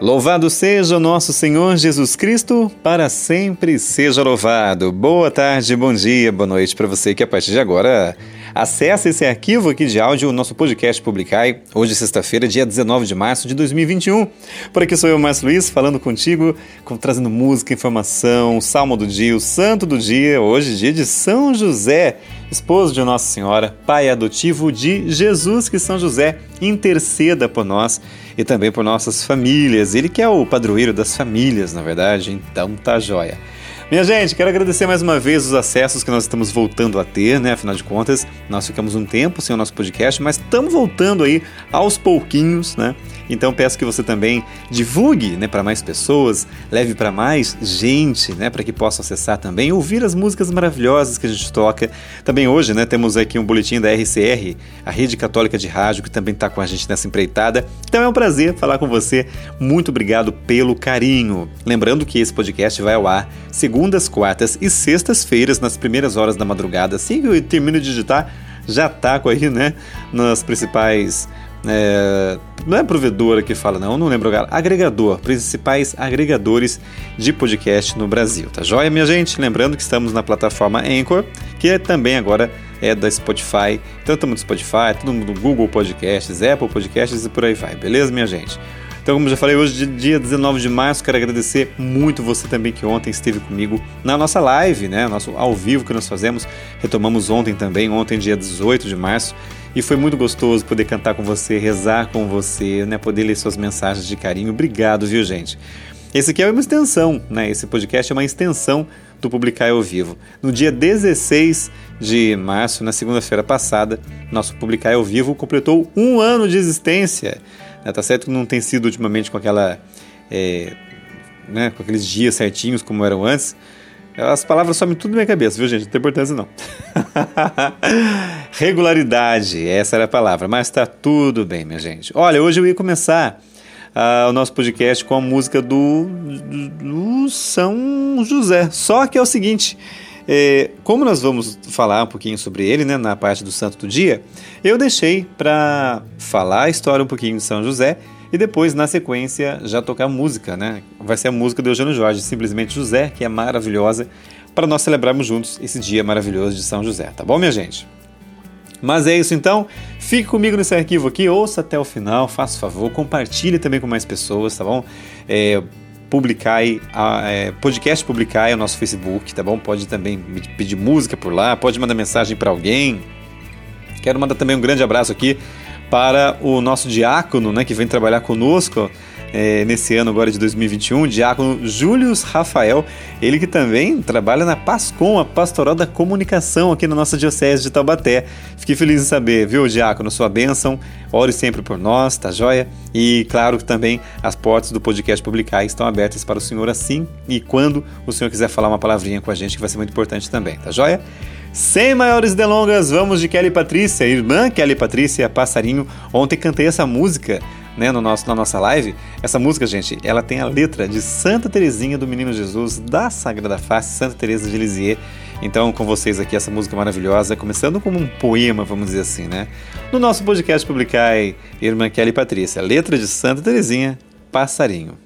Louvado seja o nosso Senhor Jesus Cristo, para sempre seja louvado. Boa tarde, bom dia, boa noite para você que a partir de agora acessa esse arquivo aqui de áudio, o nosso podcast Publicai, hoje sexta-feira, dia 19 de março de 2021. Por aqui sou eu, Márcio Luiz, falando contigo, trazendo música, informação, salmo do dia, o santo do dia, hoje dia de São José, esposo de Nossa Senhora, pai adotivo de Jesus, que São José interceda por nós e também por nossas famílias. Ele que é o padroeiro das famílias, na verdade, então tá joia. Minha gente, quero agradecer mais uma vez os acessos que nós estamos voltando a ter, né? Afinal de contas, nós ficamos um tempo sem o nosso podcast, mas estamos voltando aí aos pouquinhos, né? Então peço que você também divulgue, né, para mais pessoas, leve para mais gente, né, para que possa acessar também, ouvir as músicas maravilhosas que a gente toca. Também hoje, né, temos aqui um boletim da RCR, a Rede Católica de Rádio, que também está com a gente nessa empreitada. Então é um prazer falar com você. Muito obrigado pelo carinho. Lembrando que esse podcast vai ao ar segundas, quartas e sextas-feiras nas primeiras horas da madrugada. Assim que eu termino de digitar, já tá com aí, né, nas principais é, não é provedora que fala, não, não lembro agora. Agregador, principais agregadores de podcast no Brasil, tá joia, minha gente? Lembrando que estamos na plataforma Anchor, que é também agora é da Spotify. Então estamos no Spotify, todo mundo Google Podcasts, Apple Podcasts e por aí vai, beleza, minha gente? Então, como já falei, hoje, dia 19 de março, quero agradecer muito você também que ontem esteve comigo na nossa live, né? Nosso ao vivo que nós fazemos. Retomamos ontem também, ontem, dia 18 de março. E foi muito gostoso poder cantar com você, rezar com você, né? Poder ler suas mensagens de carinho. Obrigado, viu, gente? Esse aqui é uma extensão, né? Esse podcast é uma extensão do Publicar ao Vivo. No dia 16 de março, na segunda-feira passada, nosso Publicar ao Vivo completou um ano de existência. Né? Tá certo que não tem sido ultimamente com aquela. É, né, com aqueles dias certinhos como eram antes. As palavras somem tudo na minha cabeça, viu, gente? Não tem importância, não. Regularidade, essa era a palavra, mas tá tudo bem, minha gente. Olha, hoje eu ia começar uh, o nosso podcast com a música do, do, do São José. Só que é o seguinte. É, como nós vamos falar um pouquinho sobre ele, né, na parte do Santo do Dia, eu deixei para falar a história um pouquinho de São José e depois, na sequência, já tocar música, né? Vai ser a música do Eugênio Jorge, simplesmente José, que é maravilhosa, para nós celebrarmos juntos esse dia maravilhoso de São José, tá bom, minha gente? Mas é isso então. Fique comigo nesse arquivo aqui, ouça até o final, faça favor, compartilhe também com mais pessoas, tá bom? É, Publicai, é, podcast Publicai é o nosso Facebook, tá bom? Pode também pedir música por lá, pode mandar mensagem para alguém. Quero mandar também um grande abraço aqui para o nosso diácono, né, que vem trabalhar conosco é, nesse ano agora de 2021, o diácono Július Rafael, ele que também trabalha na PASCOM, a Pastoral da Comunicação aqui na nossa Diocese de Taubaté. Fiquei feliz em saber, viu, diácono, sua bênção, ore sempre por nós, tá joia? E claro que também as portas do podcast Publicar estão abertas para o senhor assim e quando o senhor quiser falar uma palavrinha com a gente, que vai ser muito importante também, tá joia? Sem maiores delongas, vamos de Kelly Patrícia, irmã Kelly Patrícia Passarinho. Ontem cantei essa música né, no nosso, na nossa live. Essa música, gente, ela tem a letra de Santa Teresinha do Menino Jesus da Sagrada Face, Santa Teresa de Lisieux. Então, com vocês aqui, essa música maravilhosa, começando como um poema, vamos dizer assim, né? No nosso podcast Publicai, Irmã Kelly Patrícia, letra de Santa Teresinha, Passarinho.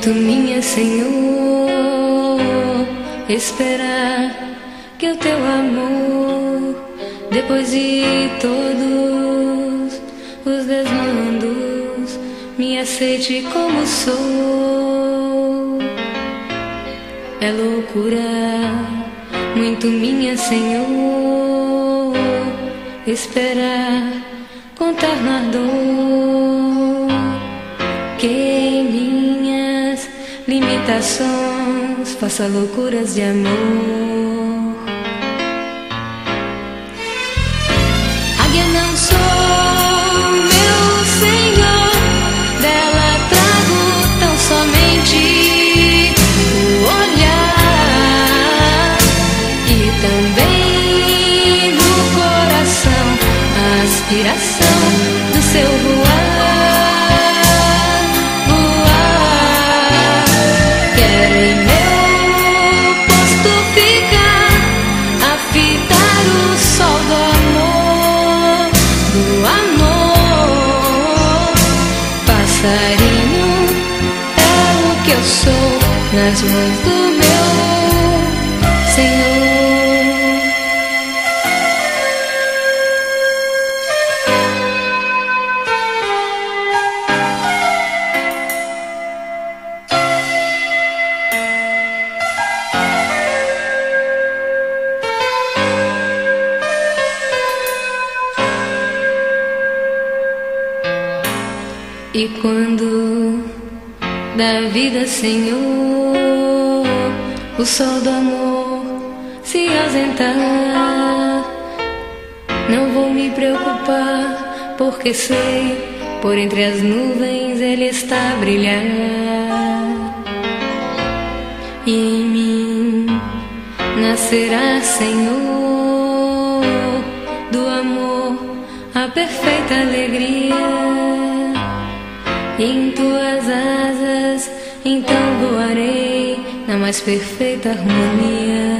Muito minha, Senhor, esperar que o teu amor, depois de todos os desmandos, me aceite como sou. É loucura, muito minha, Senhor, esperar contar na dor corações, faça loucuras de amor. Águia não sou, meu senhor, dela trago tão somente o olhar e também no coração aspiração. eyes with porque sei, por entre as nuvens ele está a brilhar. E em mim nascerá, Senhor, do amor a perfeita alegria. Em tuas asas então voarei na mais perfeita harmonia.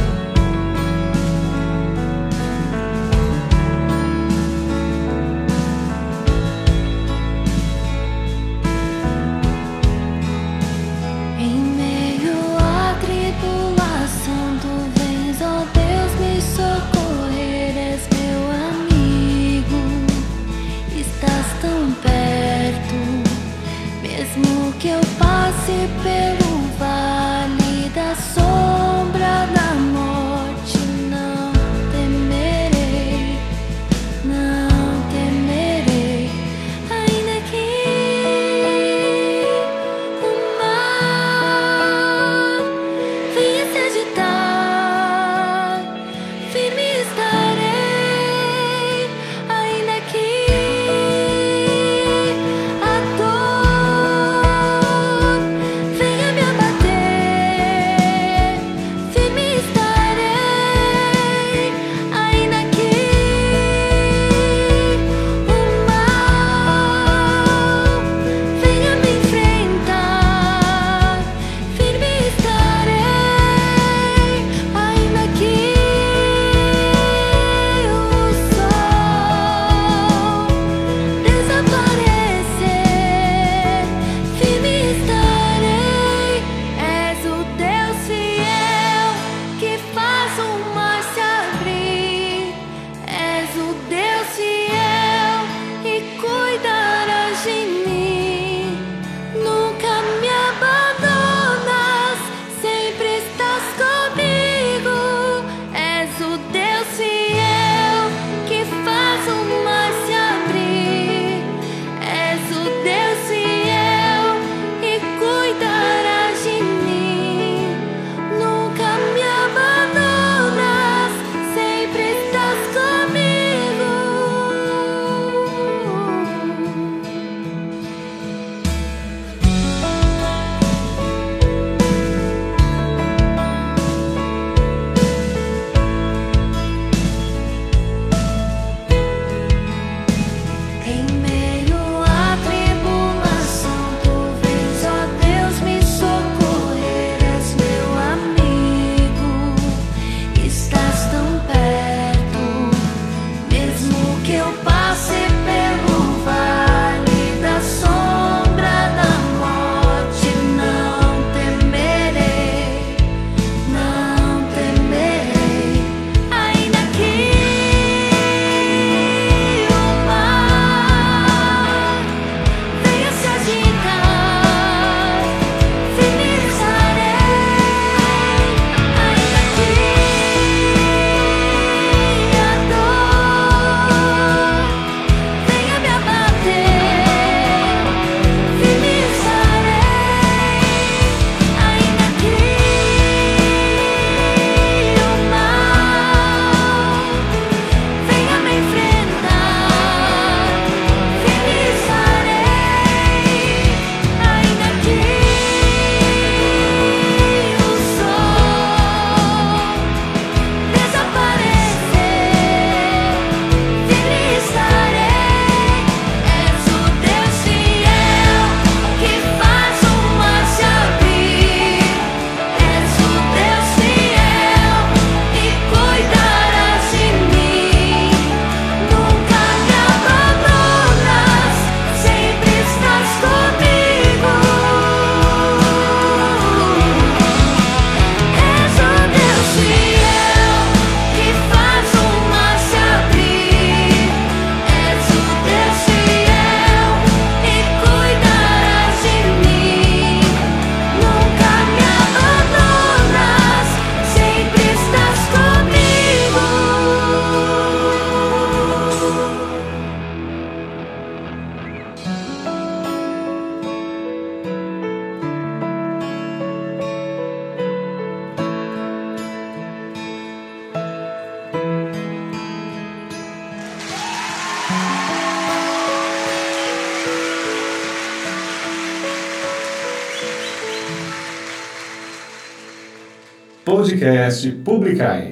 Podcast Publicai,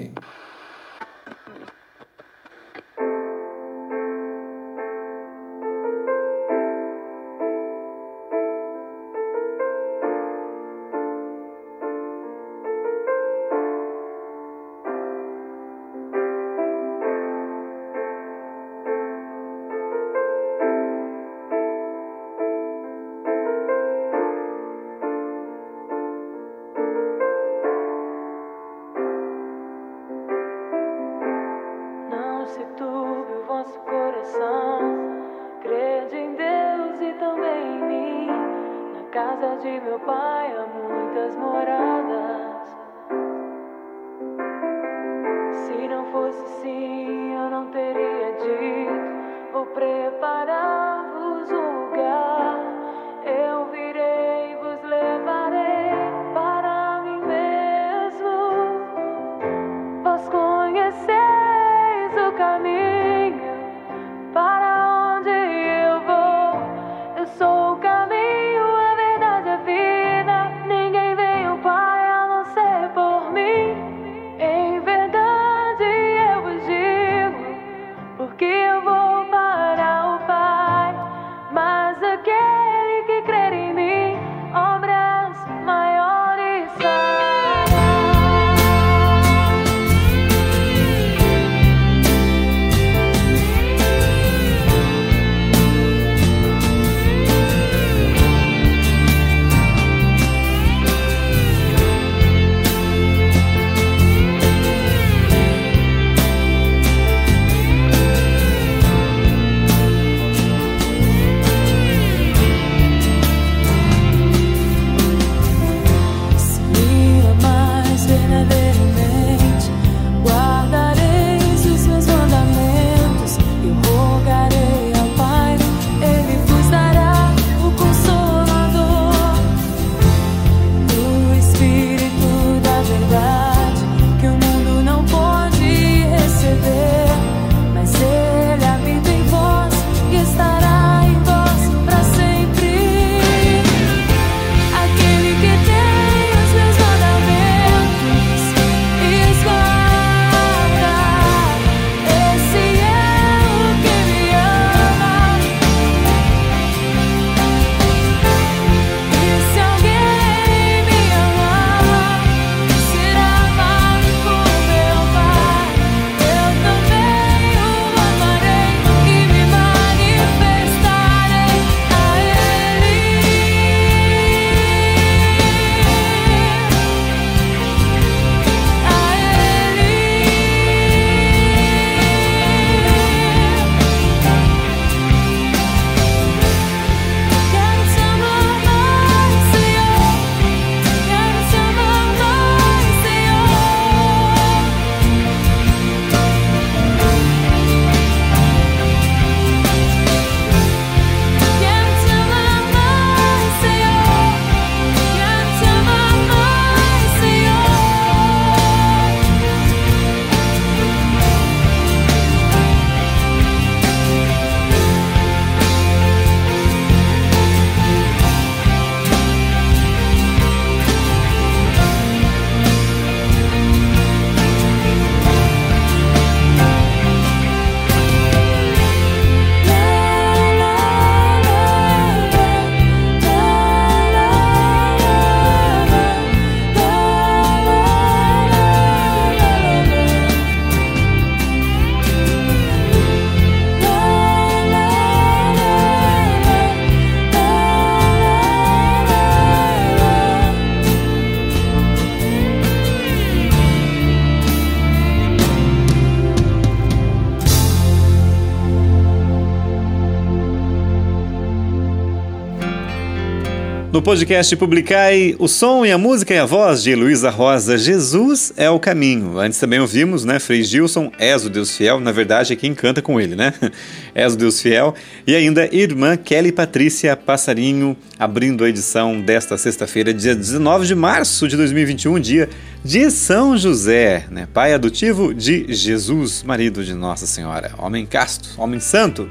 o som e a música e a voz de Luísa Rosa, Jesus é o caminho. Antes também ouvimos, né, Frei Gilson, És o Deus Fiel, na verdade é quem canta com ele, né? És o Deus Fiel. E ainda Irmã Kelly Patrícia Passarinho, abrindo a edição desta sexta-feira, dia 19 de março de 2021, dia de São José, né? Pai adotivo de Jesus, marido de Nossa Senhora, homem casto, homem santo.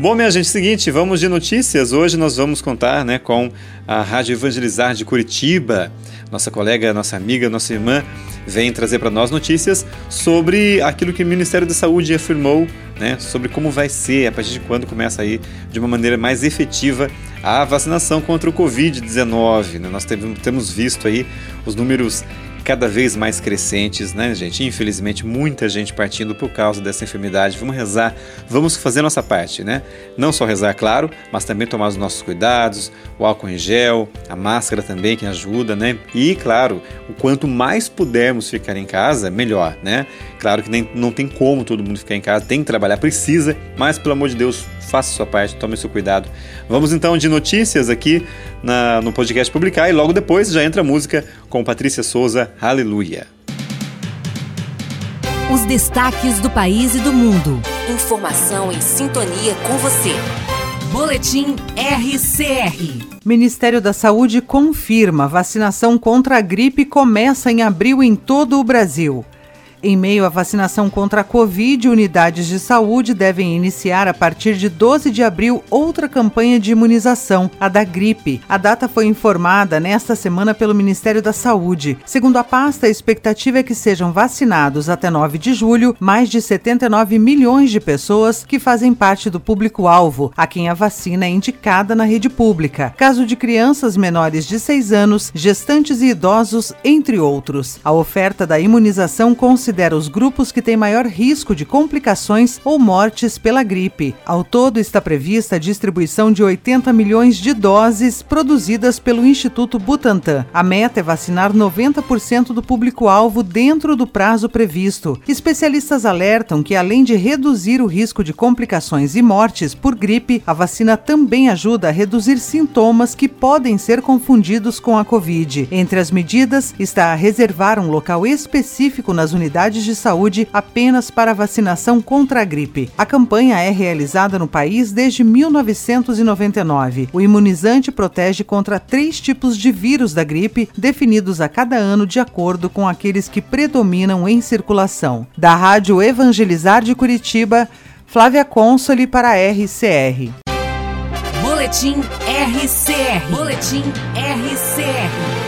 Bom, minha gente, seguinte, vamos de notícias. Hoje nós vamos contar né, com a Rádio Evangelizar de Curitiba. nossa colega, nossa amiga, nossa irmã, vem trazer para nós notícias sobre aquilo que o Ministério da Saúde afirmou, né, sobre como vai ser, a partir de quando começa aí de uma maneira mais efetiva a vacinação contra o Covid-19. Né? Nós temos visto aí os números cada vez mais crescentes, né, gente? Infelizmente, muita gente partindo por causa dessa enfermidade. Vamos rezar, vamos fazer nossa parte, né? Não só rezar, claro, mas também tomar os nossos cuidados, o álcool em gel, a máscara também que ajuda, né? E, claro, o quanto mais pudermos ficar em casa, melhor, né? Claro que nem, não tem como todo mundo ficar em casa, tem que trabalhar, precisa, mas pelo amor de Deus, faça sua parte, tome seu cuidado. Vamos então de notícias aqui na, no podcast Publicar e logo depois já entra a música com Patrícia Souza, Aleluia. Os destaques do país e do mundo. Informação em sintonia com você. Boletim RCR. Ministério da Saúde confirma vacinação contra a gripe começa em abril em todo o Brasil. Em meio à vacinação contra a Covid, unidades de saúde devem iniciar a partir de 12 de abril outra campanha de imunização, a da gripe. A data foi informada nesta semana pelo Ministério da Saúde. Segundo a pasta, a expectativa é que sejam vacinados até 9 de julho mais de 79 milhões de pessoas que fazem parte do público-alvo, a quem a vacina é indicada na rede pública. Caso de crianças menores de 6 anos, gestantes e idosos, entre outros. A oferta da imunização consiste considera os grupos que têm maior risco de complicações ou mortes pela gripe. Ao todo, está prevista a distribuição de 80 milhões de doses produzidas pelo Instituto Butantan. A meta é vacinar 90% do público-alvo dentro do prazo previsto. Especialistas alertam que, além de reduzir o risco de complicações e mortes por gripe, a vacina também ajuda a reduzir sintomas que podem ser confundidos com a Covid. Entre as medidas está a reservar um local específico nas unidades unidades de saúde apenas para vacinação contra a gripe. A campanha é realizada no país desde 1999. O imunizante protege contra três tipos de vírus da gripe, definidos a cada ano de acordo com aqueles que predominam em circulação. Da Rádio Evangelizar de Curitiba, Flávia Consoli para a RCR. Boletim RCR. Boletim RCR.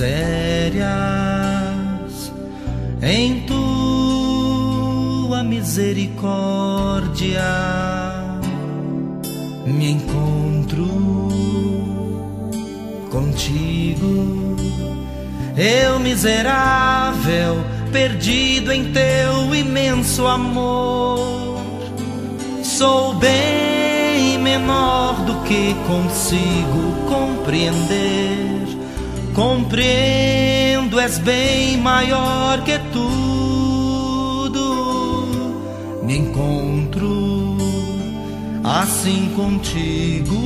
Misérias em tua misericórdia. Me encontro contigo, eu miserável, perdido em teu imenso amor. Sou bem menor do que consigo compreender. Compreendo, és bem maior que tudo. Me encontro assim contigo,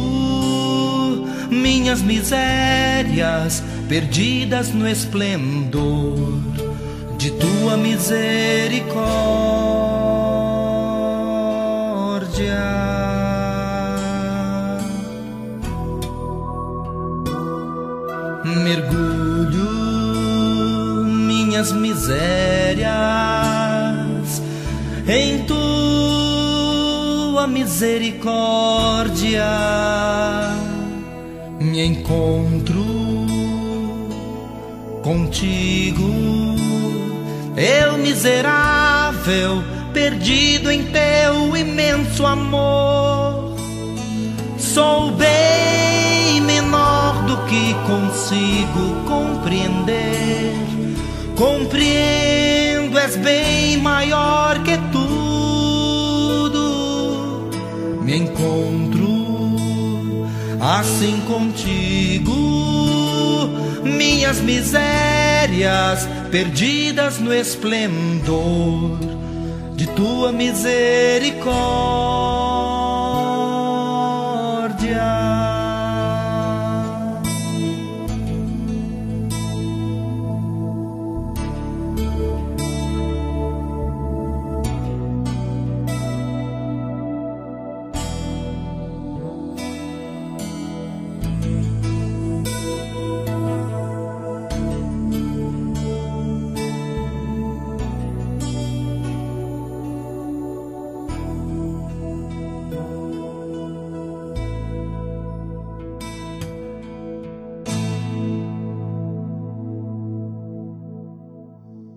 minhas misérias perdidas no esplendor de tua misericórdia. Misericórdia. Me encontro contigo, eu miserável, perdido em teu imenso amor. Sou bem menor do que consigo compreender. Compreendo, és bem maior que assim contigo. Minhas misérias perdidas no esplendor de tua misericórdia.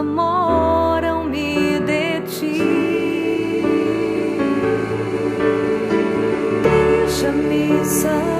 Enamoram-me de ti. Deixa-me saber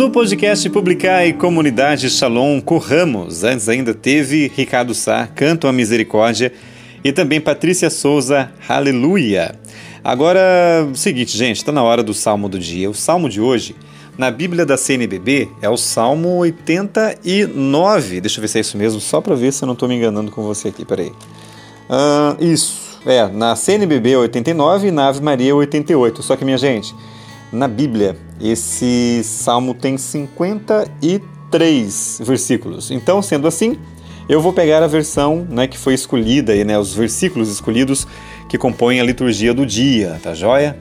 No podcast Publicar e Comunidade Shalom, corramos. Antes ainda teve Ricardo Sá, Canto à Misericórdia, e também Patrícia Souza, Aleluia. Agora, seguinte, gente, está na hora do Salmo do dia. O Salmo de hoje, na Bíblia da CNBB, é o Salmo 89. Deixa eu ver se é isso mesmo, só para ver se eu não estou me enganando com você aqui, peraí. Uh, isso, é, na CNBB 89 e na Ave Maria 88. Só que, minha gente, na Bíblia, esse salmo tem 53 versículos. Então, sendo assim, eu vou pegar a versão né, que foi escolhida, né, os versículos escolhidos que compõem a liturgia do dia, tá joia?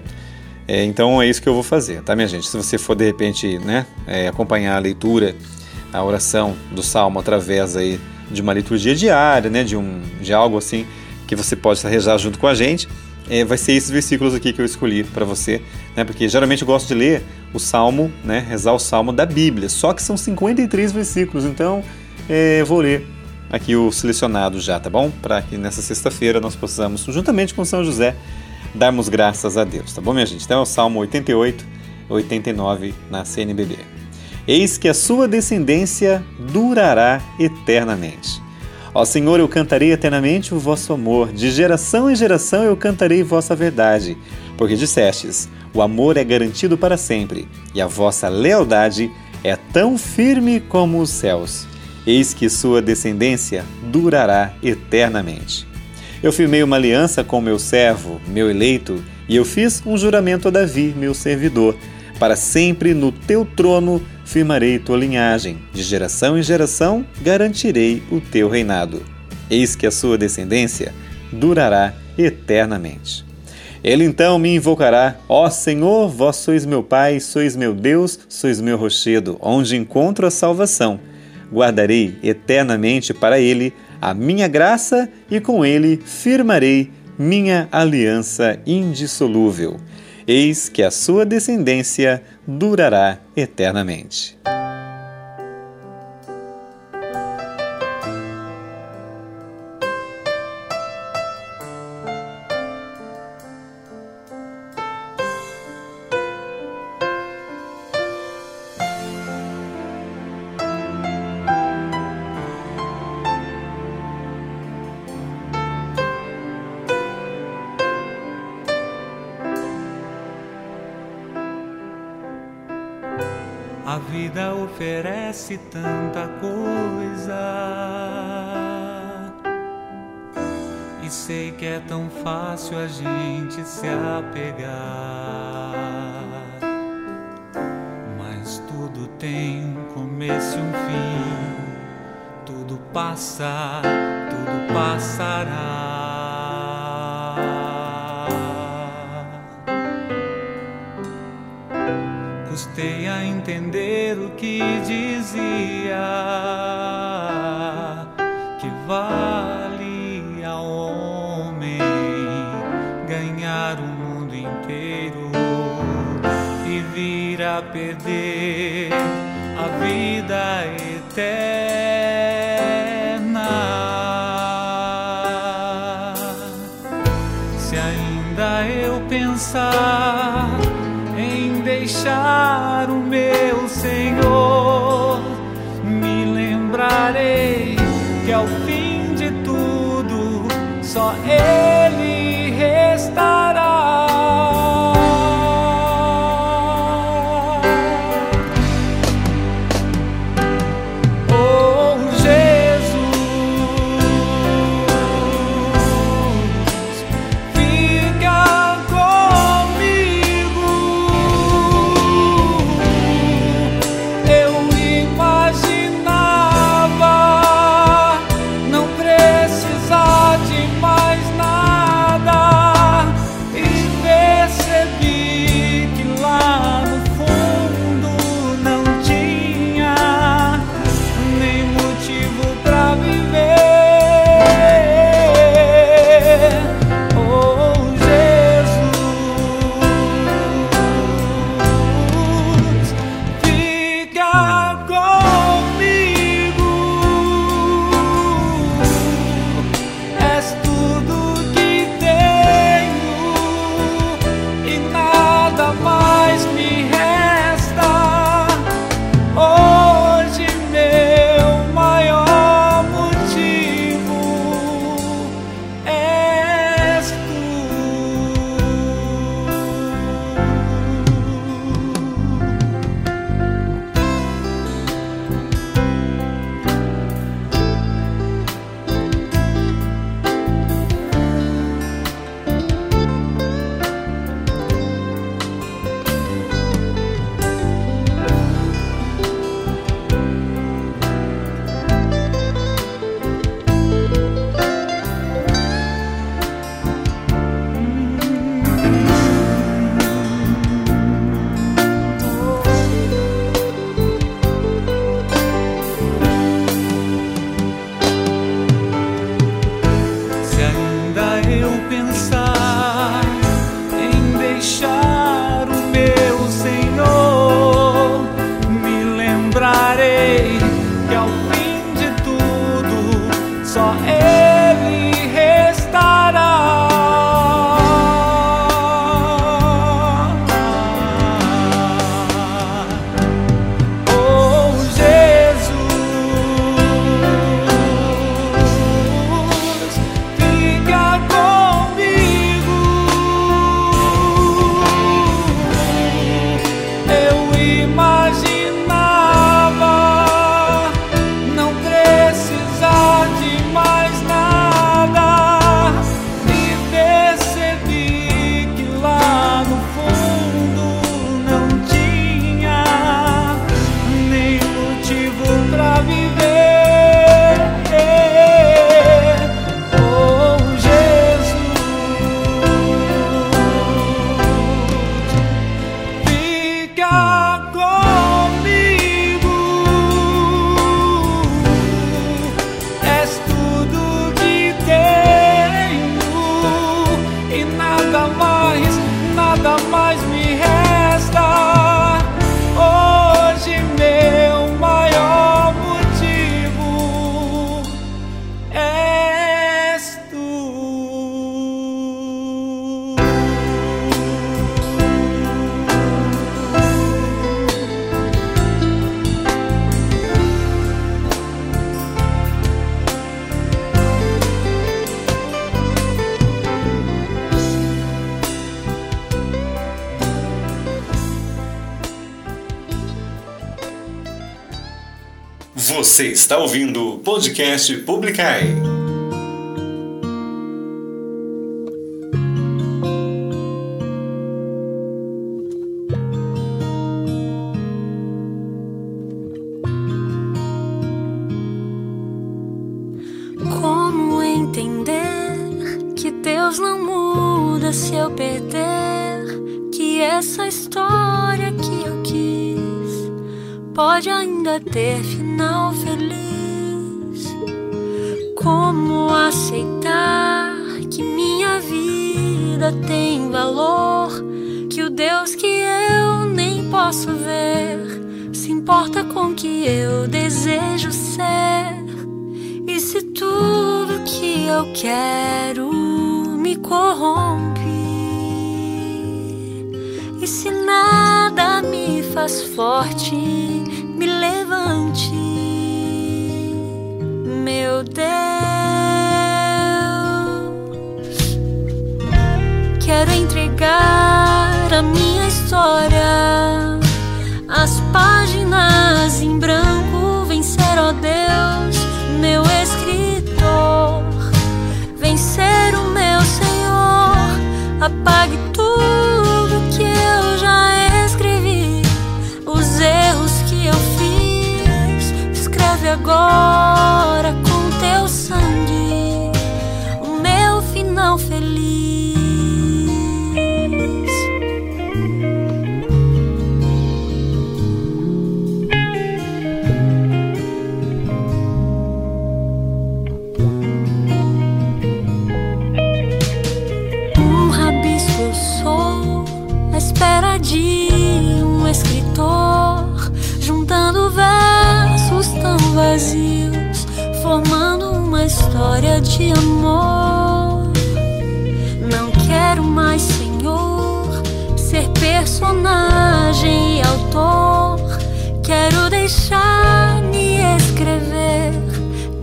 É, então é isso que eu vou fazer, tá, minha gente? Se você for de repente né, é, acompanhar a leitura, a oração do salmo através aí de uma liturgia diária, né, de, um, de algo assim que você pode rezar junto com a gente, é, vai ser esses versículos aqui que eu escolhi para você, né? Porque geralmente eu gosto de ler o Salmo, né? Rezar o Salmo da Bíblia. Só que são 53 versículos, então é, vou ler aqui o selecionado já, tá bom? Para que nessa sexta-feira nós possamos, juntamente com São José, darmos graças a Deus, tá bom, minha gente? Então é o Salmo 88, 89 na CNBB. Eis que a sua descendência durará eternamente. Ó Senhor, eu cantarei eternamente o vosso amor, de geração em geração eu cantarei vossa verdade, porque dissestes: o amor é garantido para sempre, e a vossa lealdade é tão firme como os céus. Eis que sua descendência durará eternamente. Eu firmei uma aliança com meu servo, meu eleito, e eu fiz um juramento a Davi, meu servidor. Para sempre no teu trono firmarei tua linhagem, de geração em geração garantirei o teu reinado. Eis que a sua descendência durará eternamente. Ele então me invocará: Ó Senhor, vós sois meu Pai, sois meu Deus, sois meu rochedo, onde encontro a salvação. Guardarei eternamente para ele a minha graça e com ele firmarei minha aliança indissolúvel eis que a sua descendência durará eternamente. Fácil a gente se apegar. Mas tudo tem um começo e um fim. Tudo passa, Você está ouvindo o podcast Publicai. Como entender que Deus não muda se eu perder? Que essa história que eu quis pode ainda ter final feliz. Como aceitar que minha vida tem valor? Que o Deus que eu nem posso ver se importa com o que eu desejo ser. E se tudo que eu quero me corrompe? E se nada me faz forte, levante, meu Deus. Quero entregar a minha história, as páginas em branco, vencer, ó Deus, meu escritor, vencer o meu Senhor, apague all de amor. Não quero mais, Senhor, ser personagem e autor. Quero deixar-me escrever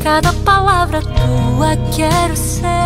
cada palavra tua. Quero ser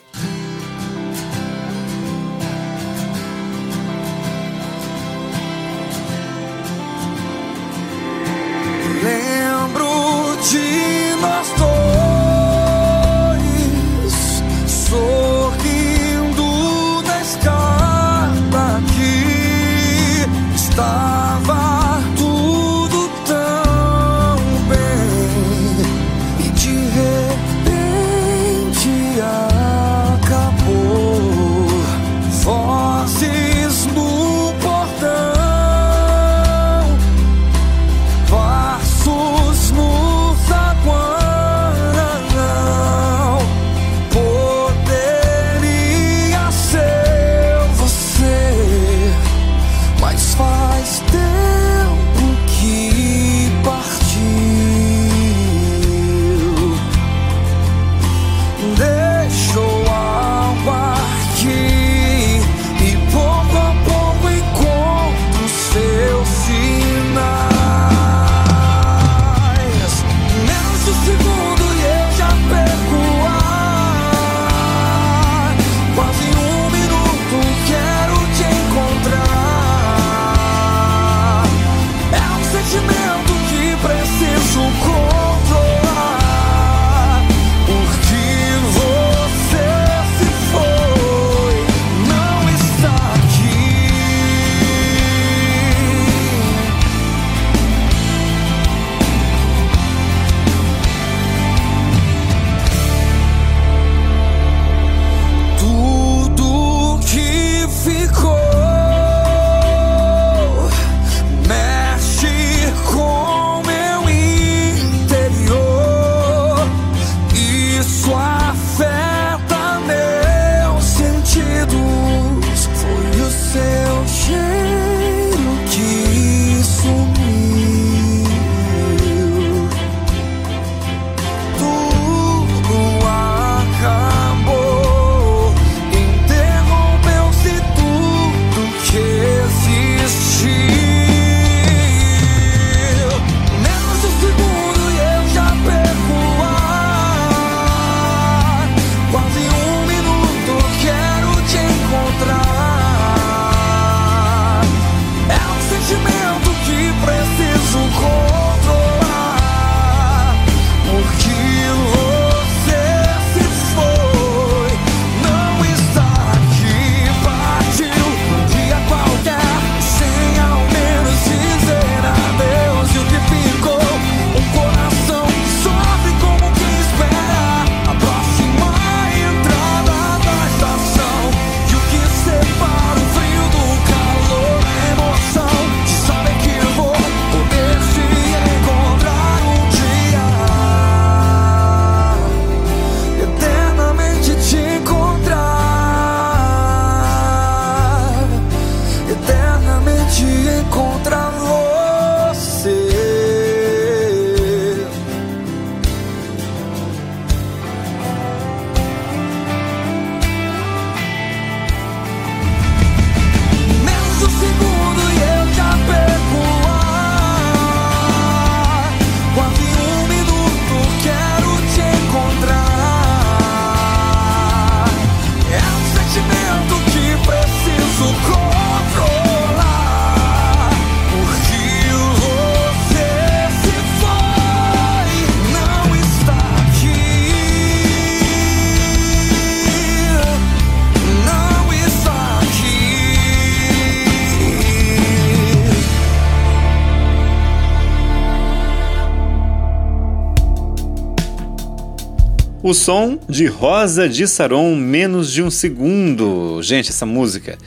O som de Rosa de Saron, menos de um segundo. Gente, essa música,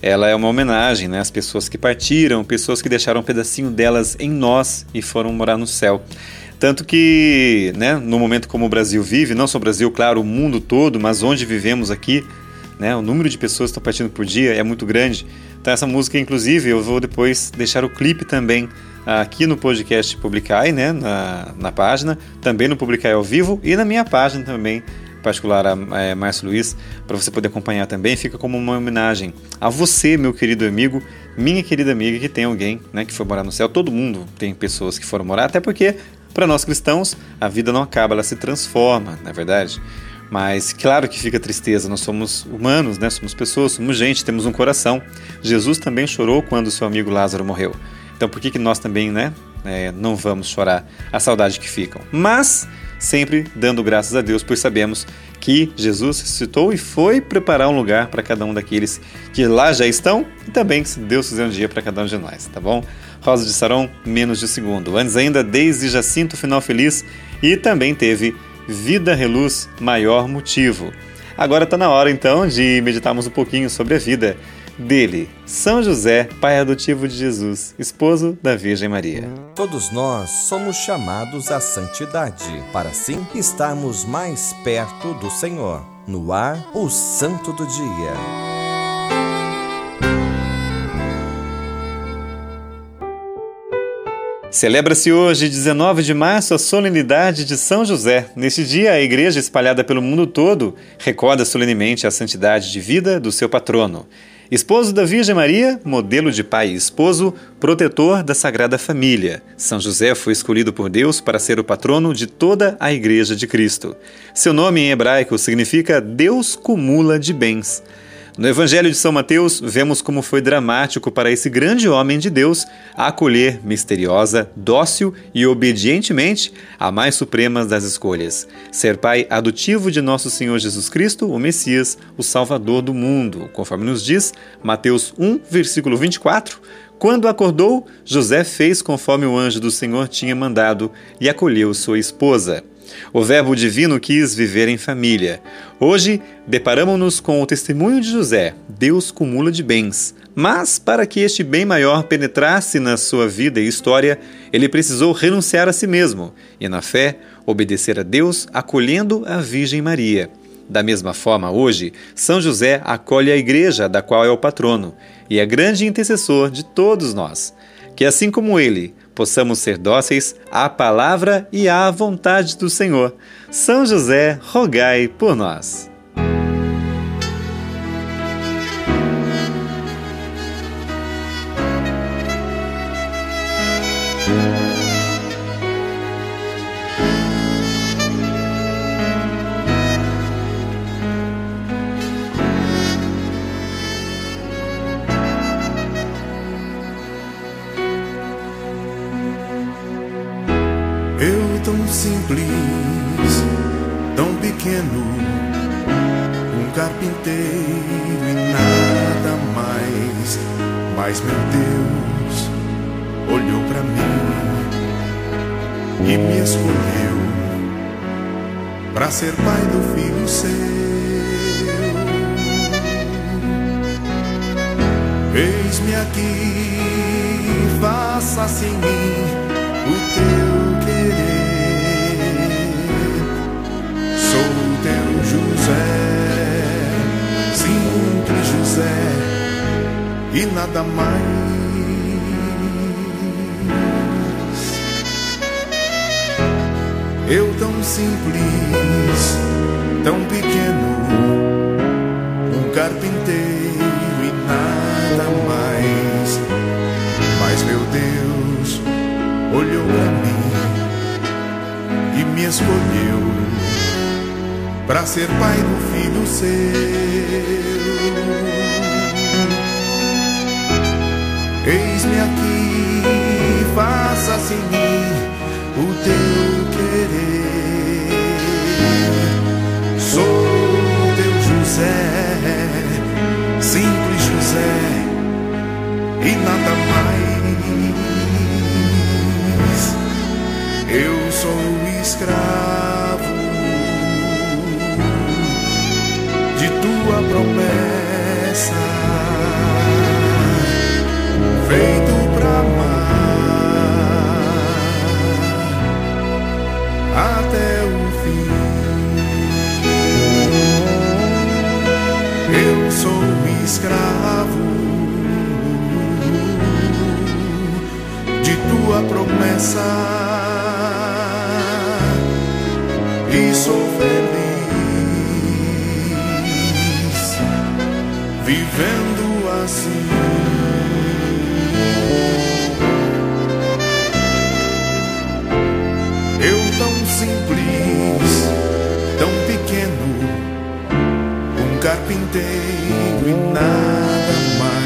ela é uma homenagem né, às pessoas que partiram, pessoas que deixaram um pedacinho delas em nós e foram morar no céu. Tanto que, né, no momento como o Brasil vive, não só o Brasil, claro, o mundo todo, mas onde vivemos aqui, né, o número de pessoas que estão partindo por dia é muito grande. Então essa música, inclusive, eu vou depois deixar o clipe também aqui no podcast Publicai, né, na, na página, também no Publicai ao vivo e na minha página também, particular a é, Márcio Luiz, para você poder acompanhar também. Fica como uma homenagem a você, meu querido amigo, minha querida amiga, que tem alguém né, que foi morar no céu. Todo mundo tem pessoas que foram morar, até porque para nós cristãos, a vida não acaba, ela se transforma, não é verdade? Mas claro que fica tristeza, nós somos humanos, né? Somos pessoas, somos gente, temos um coração. Jesus também chorou quando seu amigo Lázaro morreu. Então por que, que nós também, né, é, não vamos chorar a saudade que ficam? Mas sempre dando graças a Deus, pois sabemos que Jesus ressuscitou e foi preparar um lugar para cada um daqueles que lá já estão e também, se Deus fizer um dia, para cada um de nós, tá bom? Rosa de Saron, menos de segundo. Antes ainda, Desde Jacinto, Final Feliz. E também teve Vida Reluz, Maior Motivo. Agora está na hora então de meditarmos um pouquinho sobre a vida dele, São José, pai adotivo de Jesus, esposo da Virgem Maria. Todos nós somos chamados à santidade, para assim estarmos mais perto do Senhor. No ar, o Santo do Dia. Celebra-se hoje, 19 de março, a solenidade de São José. Neste dia, a igreja, espalhada pelo mundo todo, recorda solenemente a santidade de vida do seu patrono. Esposo da Virgem Maria, modelo de pai e esposo, protetor da Sagrada Família. São José foi escolhido por Deus para ser o patrono de toda a Igreja de Cristo. Seu nome em hebraico significa Deus cumula de bens. No Evangelho de São Mateus, vemos como foi dramático para esse grande homem de Deus acolher misteriosa, dócil e obedientemente a mais suprema das escolhas: ser pai adotivo de nosso Senhor Jesus Cristo, o Messias, o Salvador do mundo, conforme nos diz Mateus 1, versículo 24. Quando acordou, José fez conforme o anjo do Senhor tinha mandado e acolheu sua esposa. O Verbo Divino quis viver em família. Hoje, deparamos-nos com o testemunho de José. Deus cumula de bens. Mas, para que este bem maior penetrasse na sua vida e história, ele precisou renunciar a si mesmo e, na fé, obedecer a Deus, acolhendo a Virgem Maria. Da mesma forma, hoje, São José acolhe a igreja, da qual é o patrono, e é grande intercessor de todos nós. Que, assim como ele, possamos ser dóceis à palavra e à vontade do Senhor. São José, rogai por nós. Nada mais. Eu tão simples, tão pequeno, um carpinteiro e nada mais. Mas meu Deus olhou para mim e me escolheu para ser pai do filho seu. Eis-me aqui, faça-se em mim o teu querer. Sou teu José, simples José, e nada promessa e sou feliz vivendo assim. Eu tão simples, tão pequeno, um carpinteiro e nada mais.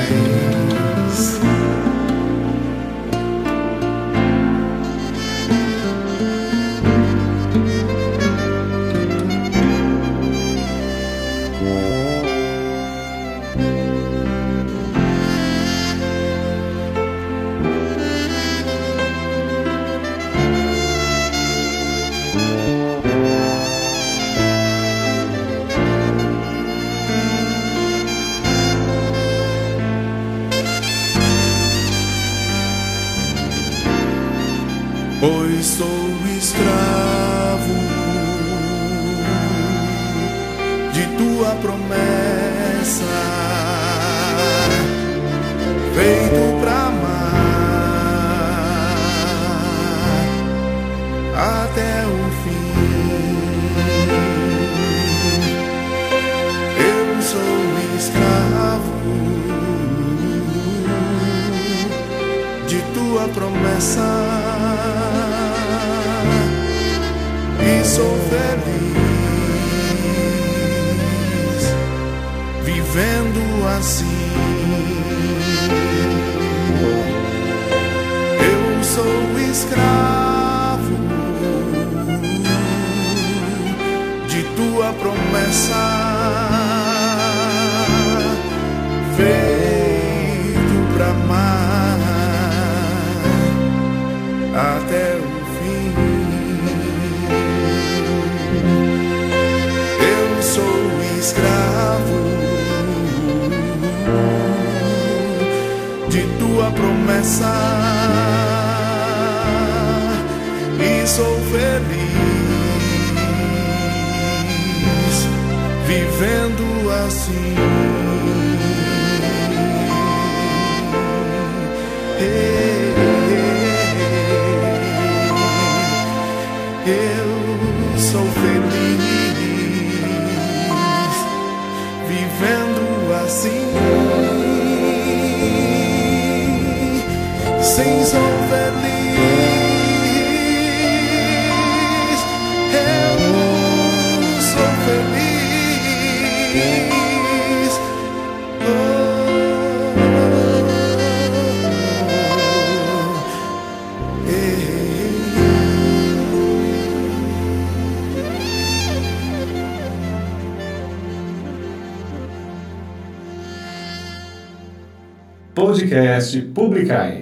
podcast Publicai.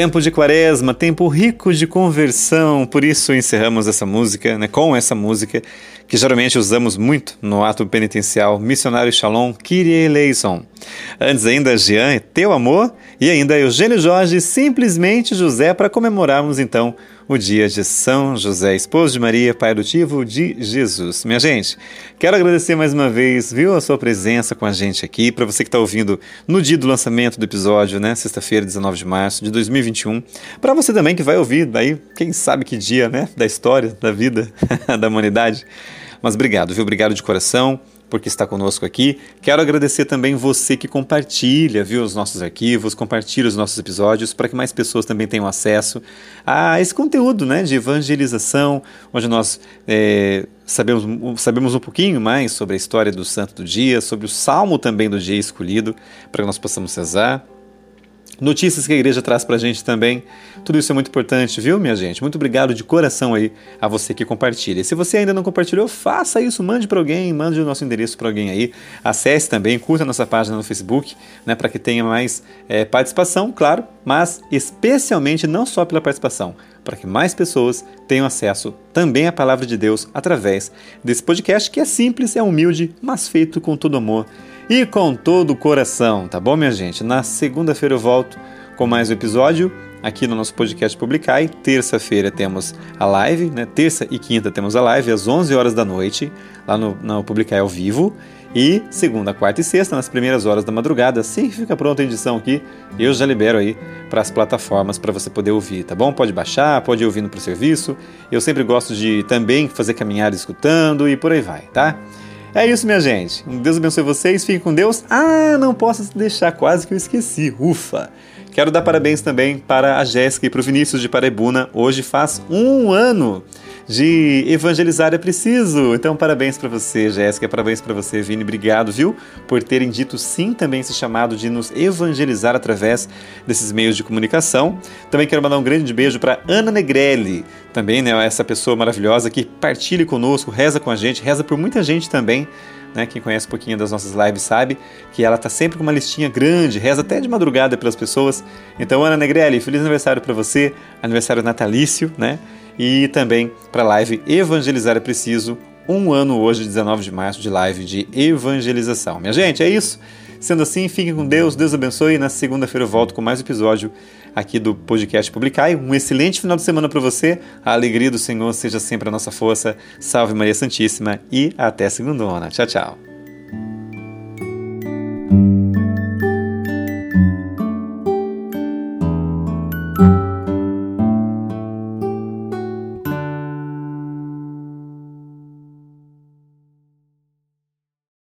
Tempo de quaresma, tempo rico de conversão, por isso encerramos essa música, né, com essa música, que geralmente usamos muito no ato penitencial Missionário Shalom, Kyrie eleison. Antes ainda, Jean, Teu Amor, e ainda Eugênio Jorge, Simplesmente José, para comemorarmos então o dia de São José, esposo de Maria, pai adotivo de Jesus. Minha gente, quero agradecer mais uma vez, viu, a sua presença com a gente aqui, para você que está ouvindo no dia do lançamento do episódio, né, sexta-feira, 19 de março de 2021, para você também que vai ouvir daí, quem sabe que dia, né, da história, da vida, da humanidade. Mas obrigado, viu? Obrigado de coração. Porque está conosco aqui. Quero agradecer também você que compartilha, viu, os nossos arquivos, compartilha os nossos episódios para que mais pessoas também tenham acesso a esse conteúdo, né, de evangelização, onde nós é, sabemos, sabemos um pouquinho mais sobre a história do Santo do Dia, sobre o Salmo também do dia escolhido, para que nós possamos rezar notícias que a igreja traz para a gente também. Tudo isso é muito importante, viu, minha gente? Muito obrigado de coração aí a você que compartilha. E se você ainda não compartilhou, faça isso, mande para alguém, mande o nosso endereço para alguém aí. Acesse também, curta a nossa página no Facebook, né, para que tenha mais é, participação, claro, mas especialmente não só pela participação, para que mais pessoas tenham acesso também à palavra de Deus através desse podcast que é simples, é humilde, mas feito com todo amor e com todo o coração, tá bom, minha gente? Na segunda-feira eu volto com mais um episódio aqui no nosso podcast Publicai. Terça-feira temos a live, né? Terça e quinta temos a live às 11 horas da noite, lá no, no Publicai ao vivo. E segunda, quarta e sexta, nas primeiras horas da madrugada, assim que fica pronta a edição aqui, eu já libero aí para as plataformas para você poder ouvir, tá bom? Pode baixar, pode ir ouvindo para o serviço. Eu sempre gosto de também fazer caminhada escutando e por aí vai, tá? É isso, minha gente. Deus abençoe vocês, fiquem com Deus. Ah, não posso deixar, quase que eu esqueci. Ufa! Quero dar parabéns também para a Jéssica e para o Vinícius de Paraibuna. Hoje faz um ano de evangelizar é preciso. Então, parabéns para você, Jéssica, parabéns para você, Vini. Obrigado, viu, por terem dito sim também esse chamado de nos evangelizar através desses meios de comunicação. Também quero mandar um grande beijo para Ana Negrelli, também, né, essa pessoa maravilhosa que partilha conosco, reza com a gente, reza por muita gente também. Né, quem conhece um pouquinho das nossas lives sabe que ela tá sempre com uma listinha grande, reza até de madrugada pelas pessoas. Então, Ana Negrelli, feliz aniversário para você, aniversário natalício, né? e também para a live Evangelizar é Preciso, um ano hoje, 19 de março, de live de evangelização. Minha gente, é isso. Sendo assim, fiquem com Deus, Deus abençoe. E na segunda-feira eu volto com mais episódio aqui do podcast Publicai. Um excelente final de semana para você. A alegria do Senhor seja sempre a nossa força. Salve Maria Santíssima e até segunda-feira Tchau, tchau.